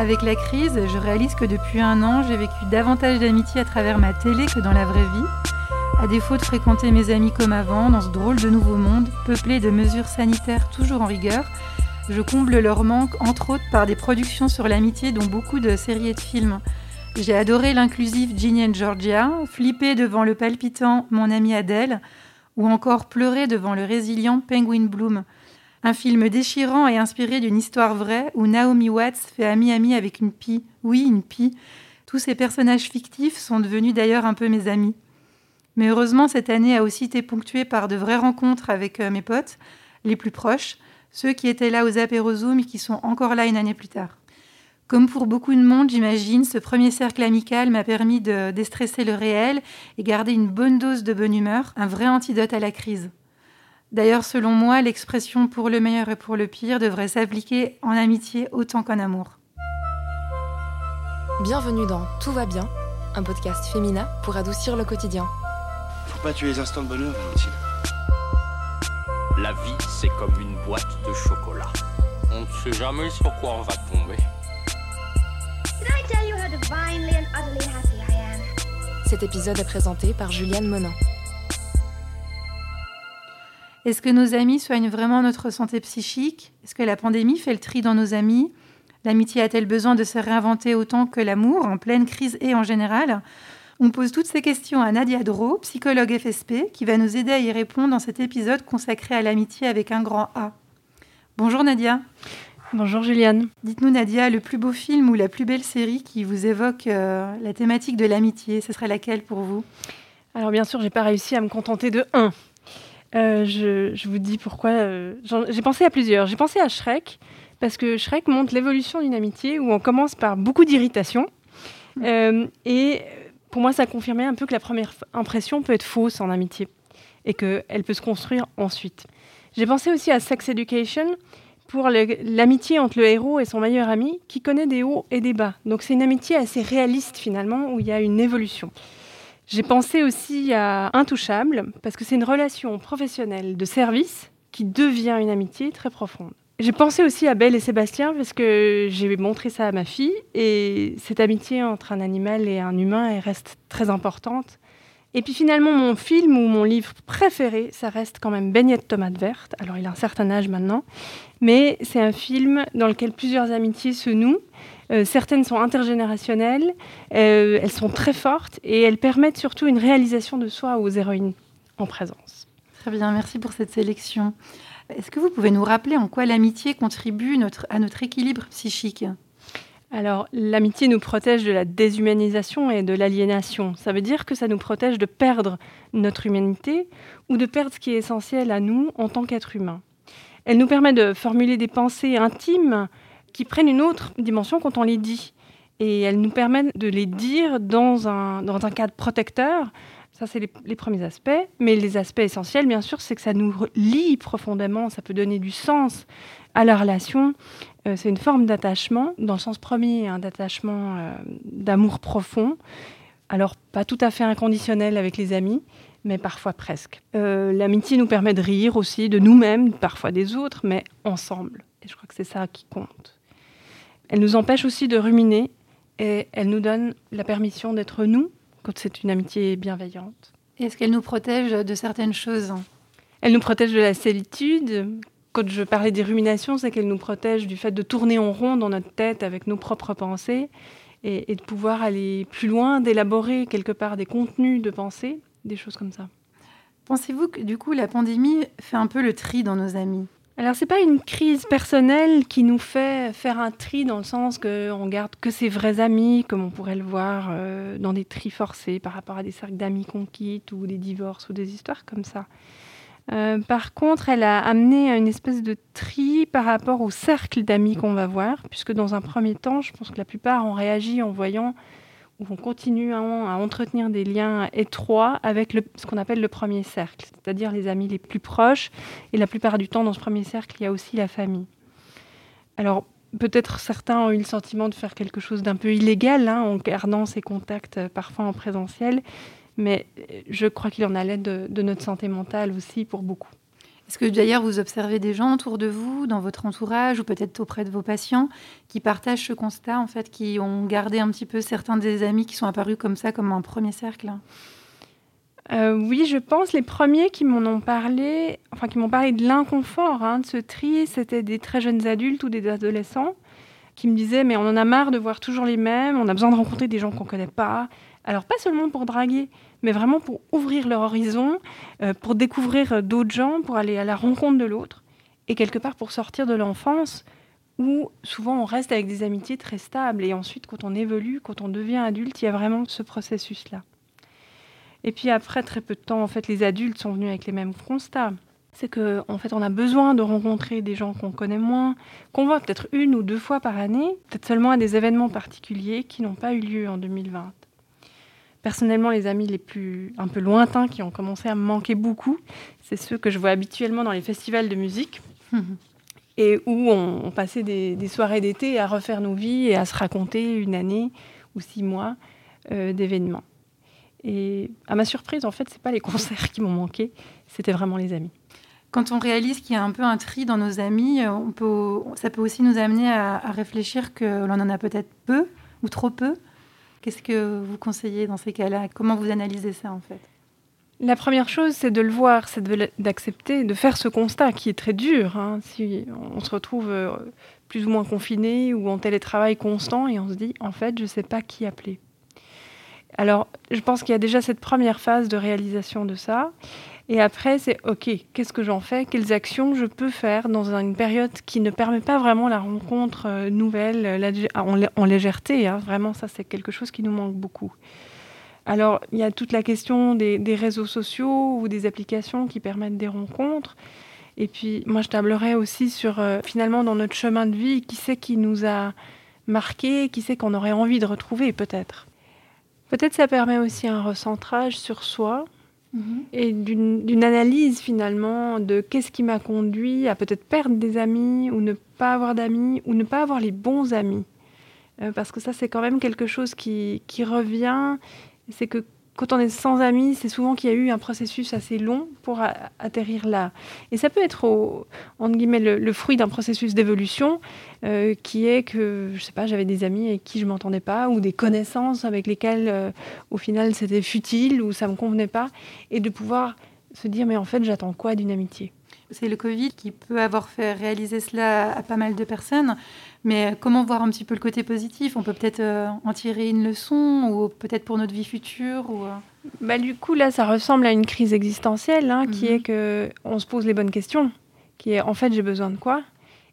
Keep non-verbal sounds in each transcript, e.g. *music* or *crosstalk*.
Avec la crise, je réalise que depuis un an, j'ai vécu davantage d'amitié à travers ma télé que dans la vraie vie. À défaut de fréquenter mes amis comme avant, dans ce drôle de nouveau monde, peuplé de mesures sanitaires toujours en rigueur, je comble leur manque, entre autres par des productions sur l'amitié, dont beaucoup de séries et de films. J'ai adoré l'inclusive Ginny and Georgia, flippé devant le palpitant Mon ami Adèle, ou encore pleurer devant le résilient Penguin Bloom. Un film déchirant et inspiré d'une histoire vraie où Naomi Watts fait ami-ami avec une pie. Oui, une pie. Tous ces personnages fictifs sont devenus d'ailleurs un peu mes amis. Mais heureusement, cette année a aussi été ponctuée par de vraies rencontres avec euh, mes potes, les plus proches, ceux qui étaient là aux apéros et qui sont encore là une année plus tard. Comme pour beaucoup de monde, j'imagine, ce premier cercle amical m'a permis de déstresser le réel et garder une bonne dose de bonne humeur, un vrai antidote à la crise. D'ailleurs, selon moi, l'expression pour le meilleur et pour le pire devrait s'appliquer en amitié autant qu'en amour. Bienvenue dans Tout va bien, un podcast féminin pour adoucir le quotidien. Faut pas tuer les instants de bonheur, Valentine. La vie, c'est comme une boîte de chocolat. On ne sait jamais sur quoi on va tomber. Cet épisode est présenté par Juliane Monin. Est-ce que nos amis soignent vraiment notre santé psychique? Est-ce que la pandémie fait le tri dans nos amis? L'amitié a-t-elle besoin de se réinventer autant que l'amour, en pleine crise et en général? On pose toutes ces questions à Nadia Dro, psychologue FSP, qui va nous aider à y répondre dans cet épisode consacré à l'amitié avec un grand A. Bonjour Nadia. Bonjour Juliane. Dites-nous Nadia, le plus beau film ou la plus belle série qui vous évoque euh, la thématique de l'amitié, ce serait laquelle pour vous? Alors bien sûr, j'ai pas réussi à me contenter de un. Euh, je, vous dis pourquoi. Euh, j'ai pensé à plusieurs. J'ai pensé à Shrek, parce que Shrek montre l'évolution d'une amitié où on commence par beaucoup d'irritation. Mm. et pour moi, ça confirmait un peu que la première impression peut être fausse en amitié et qu'elle peut se construire ensuite. J'ai pensé aussi à Sex Education, pour l'amitié entre le héros et son meilleur ami qui connaît des hauts et des bas. Donc c'est une amitié assez réaliste finalement où il y a une évolution. J'ai pensé aussi à Intouchable parce que c'est une relation professionnelle de service qui devient une amitié très profonde. J'ai pensé aussi à Belle et Sébastien parce que j'ai montré ça à ma fille et cette amitié entre un animal et un humain reste très importante. Et puis finalement, mon film ou mon livre préféré, ça reste quand même Beignet de tomates vertes. Alors il a un certain âge maintenant, mais c'est un film dans lequel plusieurs amitiés se nouent. Euh, certaines sont intergénérationnelles, euh, elles sont très fortes et elles permettent surtout une réalisation de soi aux héroïnes en présence. Très bien, merci pour cette sélection. Est-ce que vous pouvez nous rappeler en quoi l'amitié contribue à notre équilibre psychique? Alors, l'amitié nous protège de la déshumanisation et de l'aliénation. Ça veut dire que ça nous protège de perdre notre humanité ou de perdre ce qui est essentiel à nous en tant qu'être humain. Elle nous permet de formuler des pensées intimes qui prennent une autre dimension quand on les dit. Et elle nous permet de les dire dans un, dans un cadre protecteur. Ça, c'est les, premiers aspects. Mais les aspects essentiels, bien sûr, c'est que ça nous lie profondément, ça peut donner du sens à la relation. Euh, c'est une forme d'attachement, dans le sens premier, un d'attachement euh, d'amour profond. Alors, pas tout à fait inconditionnel avec les amis, mais parfois presque. Euh, l'amitié nous permet de rire aussi de nous-mêmes, parfois des autres, mais ensemble. Et je crois que c'est ça qui compte. Elle nous empêche aussi de ruminer et elle nous donne la permission d'être nous quand c'est une amitié bienveillante. Est-ce qu'elle nous protège de certaines choses? Elle nous protège de la solitude, quand je parlais des ruminations, c'est qu'elles nous protègent du fait de tourner en rond dans notre tête avec nos propres pensées et, de pouvoir aller plus loin, d'élaborer quelque part des contenus de pensée, des choses comme ça. Pensez-vous que du coup la pandémie fait un peu le tri dans nos amis? Alors c'est pas une crise personnelle qui nous fait faire un tri dans le sens qu'on garde que ses vrais amis, comme on pourrait le voir euh, dans des tris forcés par rapport à des cercles d'amis qu'on quitte ou des divorces ou des histoires comme ça. Euh, par contre, elle a amené une espèce de tri par rapport au cercle d'amis qu'on va voir, puisque dans un premier temps, je pense que la plupart ont réagi en voyant ou on continue à, entretenir des liens étroits avec ce qu'on appelle le premier cercle, c'est-à-dire les amis les plus proches. Et la plupart du temps, dans ce premier cercle, il y a aussi la famille. Alors, peut-être certains ont eu le sentiment de faire quelque chose d'un peu illégal hein, en gardant ces contacts euh, parfois en présentiel mais je crois qu'il en allait de, de notre santé mentale aussi pour beaucoup. Est-ce que d'ailleurs vous observez des gens autour de vous, dans votre entourage ou peut-être auprès de vos patients, qui partagent ce constat, en fait, qui ont gardé un petit peu certains des amis qui sont apparus comme ça, comme un premier cercle euh, oui, je pense les premiers qui m'en ont parlé, enfin qui m'ont parlé de l'inconfort hein, de ce tri, c'était des très jeunes adultes ou des adolescents qui me disaient mais on en a marre de voir toujours les mêmes, on a besoin de rencontrer des gens qu'on connaît pas. Alors pas seulement pour draguer, mais vraiment pour ouvrir leur horizon, euh, pour découvrir d'autres gens, pour aller à la rencontre de l'autre, et quelque part pour sortir de l'enfance où souvent on reste avec des amitiés très stables, et ensuite quand on évolue, quand on devient adulte, il y a vraiment ce processus-là. Et puis après très peu de temps, en fait, les adultes sont venus avec les mêmes constats. C'est qu'en en fait, on a besoin de rencontrer des gens qu'on connaît moins, qu'on voit peut-être une ou deux fois par année, peut-être seulement à des événements particuliers qui n'ont pas eu lieu en 2020. Personnellement, les amis les plus un peu lointains qui ont commencé à me manquer beaucoup, c'est ceux que je vois habituellement dans les festivals de musique. *laughs* et où on, passait des, soirées d'été à refaire nos vies et à se raconter une année ou six mois euh, d'événements. Et à ma surprise, en fait, c'est pas les *laughs* concerts qui m'ont manqué, c'était vraiment les amis. Quand on réalise qu'il y a un peu un tri dans nos amis, on peut, ça peut aussi nous amener à, à réfléchir que l'on en a peut-être peu ou trop peu. Qu'est-ce que vous conseillez dans ces cas-là? Comment vous analysez ça en fait? La première chose, c'est de le voir, c'est d'accepter, de, faire ce constat qui est très dur. Hein. si on se retrouve euh, plus ou moins confiné ou en télétravail constant et on se dit, en fait, je ne sais pas qui appeler. Alors, je pense qu'il y a déjà cette première phase de réalisation de ça. Et après, c'est OK, qu'est-ce que j'en fais? Quelles actions je peux faire dans une période qui ne permet pas vraiment la rencontre euh, nouvelle en, légèreté hein. Vraiment, ça, c'est quelque chose qui nous manque beaucoup. Alors, il y a toute la question des, réseaux sociaux ou des applications qui permettent des rencontres. Et puis, moi, je tablerais aussi sur, euh, finalement, dans notre chemin de vie, qui c'est qui nous a marqué, qui c'est qu'on aurait envie de retrouver, peut-être. Peut-être ça permet aussi un recentrage sur soi mhm. et d'une analyse finalement de qu'est-ce qui m'a conduit à peut-être perdre des amis ou ne pas avoir d'amis ou ne pas avoir les bons amis. Euh, parce que ça, c'est quand même quelque chose qui, qui revient. C'est que quand on est sans amis, c'est souvent qu'il y a eu un processus assez long pour atterrir là. Et ça peut être, entre guillemets, le, fruit d'un processus d'évolution euh, qui est que, je sais pas, j'avais des amis avec qui je m'entendais pas ou des connaissances avec lesquelles, euh, au final, c'était futile ou ça me convenait pas, et de pouvoir se dire, mais en fait, j'attends quoi d'une amitié? C'est le Covid qui peut avoir fait réaliser cela à pas mal de personnes. Mais comment voir un petit peu le côté positif? On peut peut-être euh, en tirer une leçon ou peut-être pour notre vie future ou, euh bah, Du coup, là, ça ressemble à une crise existentielle hein, qui mhm. est que on se pose les bonnes questions. Qui est en fait, j'ai besoin de quoi?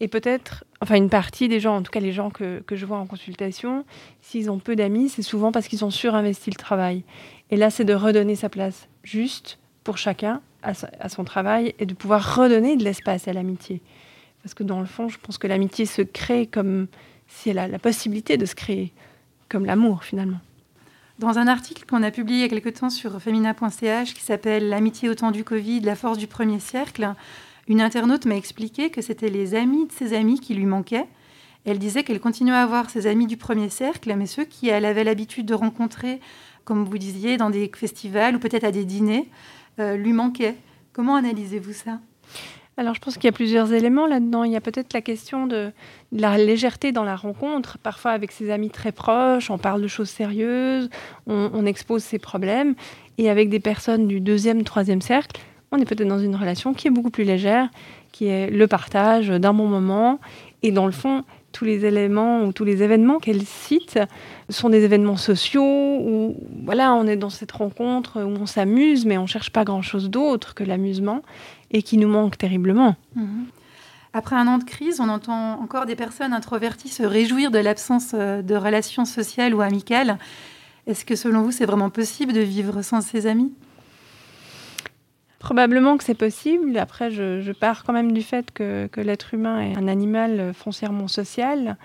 Et peut-être, enfin, une partie des gens, en tout cas les gens que, que je vois en consultation, s'ils ont peu d'amis, c'est souvent parce qu'ils ont surinvesti le travail. Et là, c'est de redonner sa place juste pour chacun à, son travail et de pouvoir redonner de l'espace à l'amitié. Parce que dans le fond, je pense que l'amitié se crée comme si elle a la possibilité de se créer, comme l'amour finalement. Dans un article qu'on a publié il y a quelque temps sur femina.ch qui s'appelle L'amitié au temps du Covid, la force du premier cercle, une internaute m'a expliqué que c'était les amis de ses amis qui lui manquaient. Elle disait qu'elle continuait à avoir ses amis du premier cercle, mais ceux qu'elle avait l'habitude de rencontrer, comme vous disiez, dans des festivals ou peut-être à des dîners, lui manquait. Comment analysez-vous ça? Alors, je pense qu'il y a plusieurs éléments là-dedans. Il y a peut-être la question de, la légèreté dans la rencontre. Parfois, avec ses amis très proches, on parle de choses sérieuses, on, expose ses problèmes. Et avec des personnes du deuxième, troisième cercle, on est peut-être dans une relation qui est beaucoup plus légère, qui est le partage d'un bon moment. Et dans le fond, tous les éléments ou tous les événements qu'elle cite sont des événements sociaux où voilà, on est dans cette rencontre où on s'amuse, mais on cherche pas grand-chose d'autre que l'amusement et qui nous manque terriblement. Mhm. Après un an de crise, on entend encore des personnes introverties se réjouir de l'absence euh, de relations sociales ou amicales. Est-ce que selon vous, c'est vraiment possible de vivre sans ses amis? Probablement que c'est possible. Après, je, pars quand même du fait que, l'être humain est un animal foncièrement social,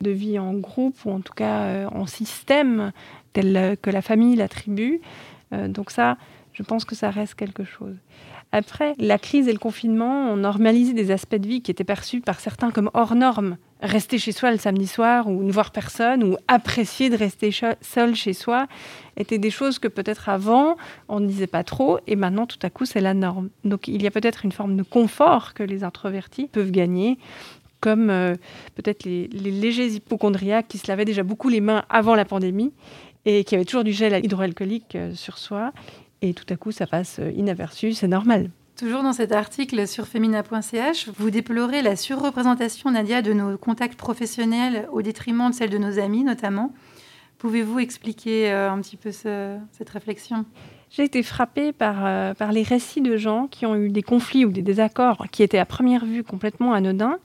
de vie en groupe ou en tout cas euh, en système tel que la famille, la tribu. Euh, donc ça, je pense que ça reste quelque chose. Après, la crise et le confinement ont normalisé des aspects de vie qui étaient perçus par certains comme hors normes. Rester chez soi le samedi soir ou ne voir personne ou apprécier de rester seul chez soi étaient des choses que peut-être avant on ne disait pas trop et maintenant tout à coup c'est la norme. Donc il y a peut-être une forme de confort que les introvertis peuvent gagner comme euh, peut-être les, les, légers hypochondriaques qui se lavaient déjà beaucoup les mains avant la pandémie et qui avaient toujours du gel hydroalcoolique euh, sur soi et tout à coup ça passe euh, inaperçu, c'est normal. Toujours dans cet article sur femina.ch, vous déplorez la surreprésentation, Nadia, de nos contacts professionnels au détriment de celle de nos amis notamment. Pouvez-vous expliquer euh, un petit peu cette réflexion? J'ai été frappée par, euh, par les récits de gens qui ont eu des conflits ou des désaccords qui étaient à première vue complètement anodins,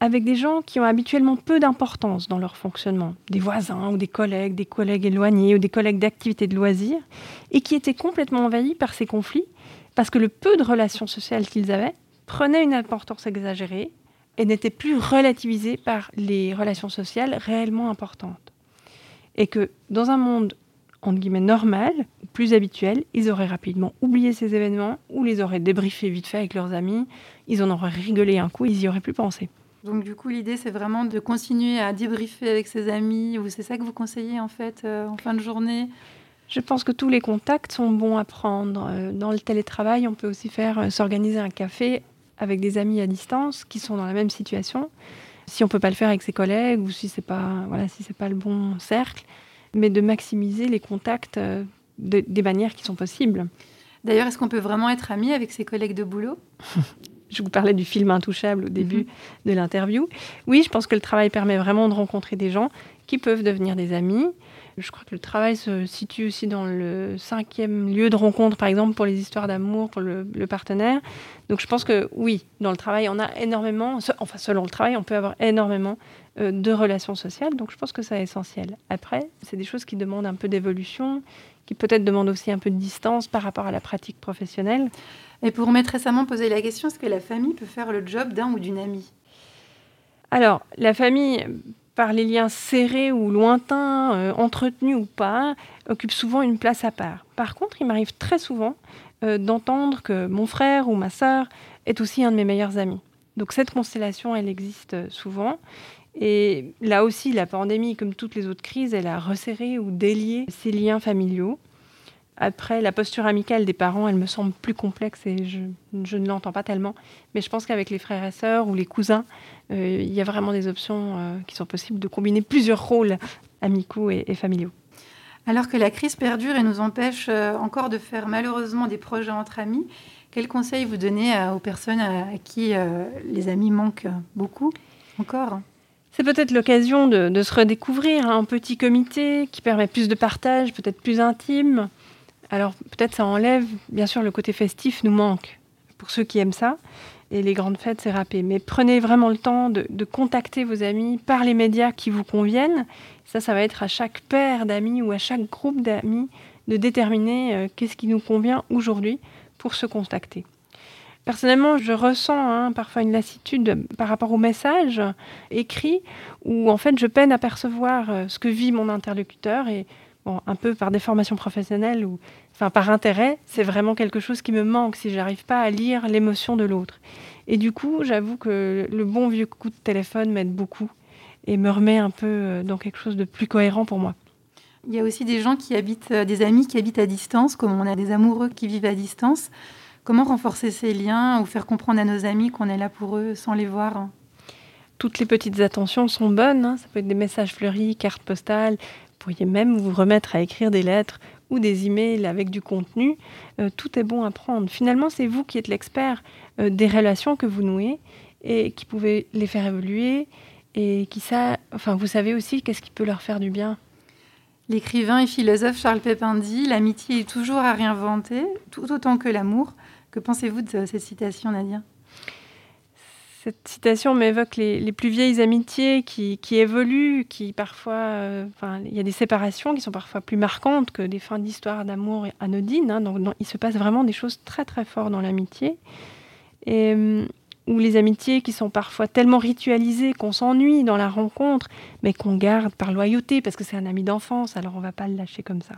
avec des gens qui ont habituellement peu d'importance dans leur fonctionnement, des voisins ou des collègues, des collègues éloignés ou des collègues d'activités de loisirs, et qui étaient complètement envahis par ces conflits parce que le peu de relations sociales qu'ils avaient prenait une importance exagérée et n'était plus relativisé par les relations sociales réellement importantes. Et que dans un monde entre guillemets normal, plus habituel, ils auraient rapidement oublié ces événements ou les auraient débriefés vite fait avec leurs amis, ils en auraient rigolé un coup, ils y auraient plus pensé. Donc du coup, l'idée, c'est vraiment de continuer à débriefer avec ses amis, ou c'est ça que vous conseillez en fait euh, en fin de journée? Je pense que tous les contacts sont bons à prendre. Euh, dans le télétravail, on peut aussi faire euh, s'organiser un café avec des amis à distance qui sont dans la même situation. Si on peut pas le faire avec ses collègues ou si c'est pas voilà si c'est pas le bon cercle, mais de maximiser les contacts des manières qui sont possibles. D'ailleurs, est-ce qu'on peut vraiment être ami avec ses collègues de boulot? *laughs* Je vous parlais du film Intouchable au début mhm. de l'interview. Oui, je pense que le travail permet vraiment de rencontrer des gens qui peuvent devenir des amis. Je crois que le travail se situe aussi dans le cinquième lieu de rencontre, par exemple, pour les histoires d'amour, pour le, partenaire. Donc je pense que oui, dans le travail, on a énormément, enfin selon le travail, on peut avoir énormément euh, de relations sociales. Donc je pense que c'est essentiel. Après, c'est des choses qui demandent un peu d'évolution, qui peut-être demandent aussi un peu de distance par rapport à la pratique professionnelle. Et pour m'être récemment posé la question, est-ce que la famille peut faire le job d'un ou d'une amie? Alors, la famille, par les liens serrés ou lointains, euh, entretenus ou pas, occupe souvent une place à part. Par contre, il m'arrive très souvent euh, d'entendre que mon frère ou ma sœur est aussi un de mes meilleurs amis. Donc cette constellation, elle existe euh, souvent. Et là aussi, la pandémie, comme toutes les autres crises, elle a resserré ou délié ces liens familiaux. Après, la posture amicale des parents, elle me semble plus complexe et je, ne l'entends pas tellement. Mais je pense qu'avec les frères et sœurs ou les cousins, euh, il y a vraiment des options euh, qui sont possibles de combiner plusieurs rôles amicaux et, familiaux. Alors que la crise perdure et nous empêche euh, encore de faire malheureusement des projets entre amis, quels conseils vous donnez aux personnes à, qui les amis manquent beaucoup encore? C'est peut-être l'occasion de, de, se redécouvrir un petit comité qui permet plus de partage, peut-être plus intime, alors peut-être ça enlève, bien sûr, le côté festif nous manque pour ceux qui aiment ça. Et les grandes fêtes, c'est râpé. Mais prenez vraiment le temps de, contacter vos amis par les médias qui vous conviennent. Ça, ça va être à chaque paire d'amis ou à chaque groupe d'amis de déterminer euh, qu'est-ce qui nous convient aujourd'hui pour se contacter. Personnellement, je ressens hein, parfois une lassitude par rapport aux messages écrits où en fait je peine à percevoir euh, ce que vit mon interlocuteur et un peu par des formations professionnelles ou enfin par intérêt, c'est vraiment quelque chose qui me manque si j'arrive pas à lire l'émotion de l'autre. Et du coup, j'avoue que le bon vieux coup de téléphone m'aide beaucoup et me remet un peu euh, dans quelque chose de plus cohérent pour moi. Il y a aussi des gens qui habitent, euh, des amis qui habitent à distance, comme on a des amoureux qui vivent à distance. Comment renforcer ces liens ou faire comprendre à nos amis qu'on est là pour eux sans les voir toutes les petites attentions sont bonnes. Hein. Ça peut être des messages fleuris, cartes postales, pourriez même vous remettre à écrire des lettres ou des emails avec du contenu. Euh, tout est bon à prendre. Finalement, c'est vous qui êtes l'expert euh, des relations que vous nouez et qui pouvez les faire évoluer et qui ça, enfin, vous savez aussi qu'est-ce qui peut leur faire du bien. L'écrivain et philosophe Charles Pépin dit L'amitié est toujours à réinventer, tout autant que l'amour. Que pensez-vous de cette citation, Nadia? Cette citation m'évoque les, plus vieilles amitiés qui, évoluent, qui parfois, euh, il y a des séparations qui sont parfois plus marquantes que des fins d'histoire d'amour anodines. Hein. donc, il se passe vraiment des choses très très fortes dans l'amitié. Et euh, ou les amitiés qui sont parfois tellement ritualisées qu'on s'ennuie dans la rencontre, mais qu'on garde par loyauté parce que c'est un ami d'enfance, alors on va pas le lâcher comme ça.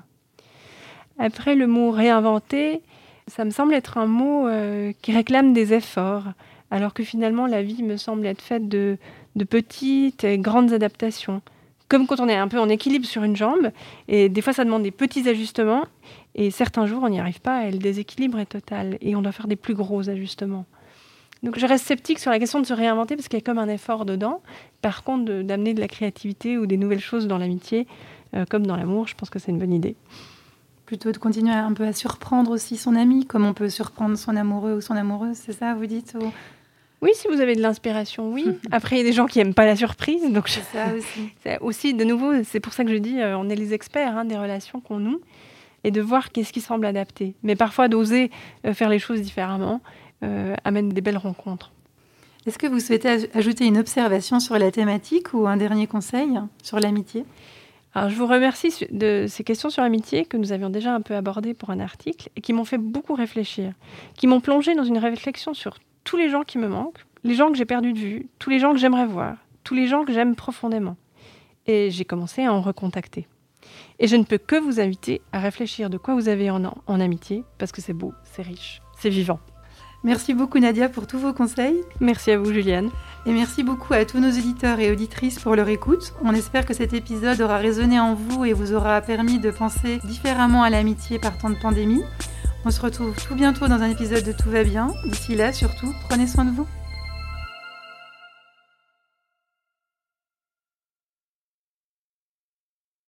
Après, le mot réinventer, Ça me semble être un mot euh, qui réclame des efforts, alors que finalement la vie me semble être faite de, de petites et grandes adaptations. Comme quand on est un peu en équilibre sur une jambe, et des fois ça demande des petits ajustements, et certains jours on n'y arrive pas, et le déséquilibre est total, et on doit faire des plus gros ajustements. Donc je reste sceptique sur la question de se réinventer parce qu'il y a comme un effort dedans. Par contre, d'amener de, la créativité ou des nouvelles choses dans l'amitié, euh, comme dans l'amour, je pense que c'est une bonne idée. Plutôt de continuer un peu à surprendre aussi son ami, comme on peut surprendre son amoureux ou son amoureuse, c'est ça, vous dites Oui, si vous avez de l'inspiration, oui. *laughs* Après, il y a des gens qui n'aiment pas la surprise, donc c'est ça aussi. *laughs* aussi, de nouveau, c'est pour ça que je dis, euh, on est les experts hein, des relations qu'on noue et de voir qu'est-ce qui semble adapté. Mais parfois, d'oser euh, faire les choses différemment euh, amène des belles rencontres. Est-ce que vous souhaitez ajouter une observation sur la thématique ou un dernier conseil sur l'amitié? Alors, je vous remercie de ces questions sur l'amitié que nous avions déjà un peu abordées pour un article et qui m'ont fait beaucoup réfléchir, qui m'ont plongé dans une réflexion sur tous les gens qui me manquent, les gens que j'ai perdus de vue, tous les gens que j'aimerais voir, tous les gens que j'aime profondément. Et j'ai commencé à en recontacter. Et je ne peux que vous inviter à réfléchir de quoi vous avez en, en amitié, parce que c'est beau, c'est riche, c'est vivant. Merci beaucoup Nadia pour tous vos conseils. Merci à vous Juliane. Et merci beaucoup à tous nos auditeurs et auditrices pour leur écoute. On espère que cet épisode aura résonné en vous et vous aura permis de penser différemment à l'amitié par temps de pandémie. On se retrouve tout bientôt dans un épisode de Tout va bien. D'ici là, surtout, prenez soin de vous.